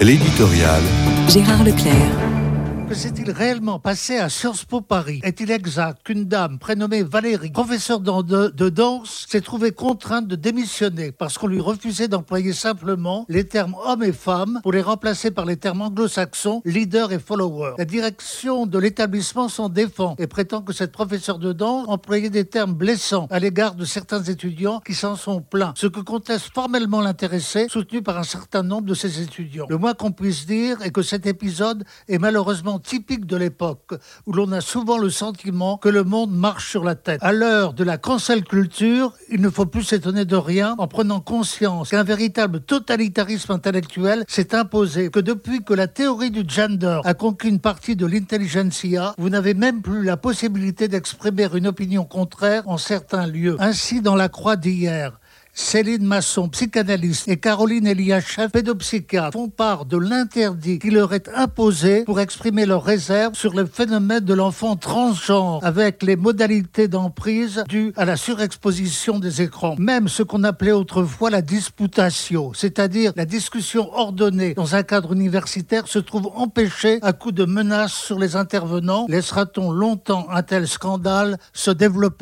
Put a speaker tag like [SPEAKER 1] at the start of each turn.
[SPEAKER 1] L'éditorial.
[SPEAKER 2] Gérard Leclerc.
[SPEAKER 3] Que s'est-il réellement passé à Sciences Po Paris Est-il exact qu'une dame prénommée Valérie, professeure de, de danse, s'est trouvée contrainte de démissionner parce qu'on lui refusait d'employer simplement les termes homme et femme pour les remplacer par les termes anglo-saxons leader et follower La direction de l'établissement s'en défend et prétend que cette professeure de danse employait des termes blessants à l'égard de certains étudiants qui s'en sont plaints, ce que conteste formellement l'intéressé, soutenu par un certain nombre de ces étudiants. Le moins qu'on puisse dire est que cet épisode est malheureusement typique de l'époque, où l'on a souvent le sentiment que le monde marche sur la tête. À l'heure de la cancel culture, il ne faut plus s'étonner de rien en prenant conscience qu'un véritable totalitarisme intellectuel s'est imposé, que depuis que la théorie du gender a conquis une partie de l'intelligentsia, vous n'avez même plus la possibilité d'exprimer une opinion contraire en certains lieux. Ainsi, dans la croix d'hier, Céline Masson, psychanalyste, et Caroline Eliachev, pédopsychiatre, font part de l'interdit qui leur est imposé pour exprimer leurs réserves sur le phénomène de l'enfant transgenre, avec les modalités d'emprise dues à la surexposition des écrans. Même ce qu'on appelait autrefois la disputatio, c'est-à-dire la discussion ordonnée dans un cadre universitaire, se trouve empêchée à coup de menaces sur les intervenants. Laissera-t-on longtemps un tel scandale se développer?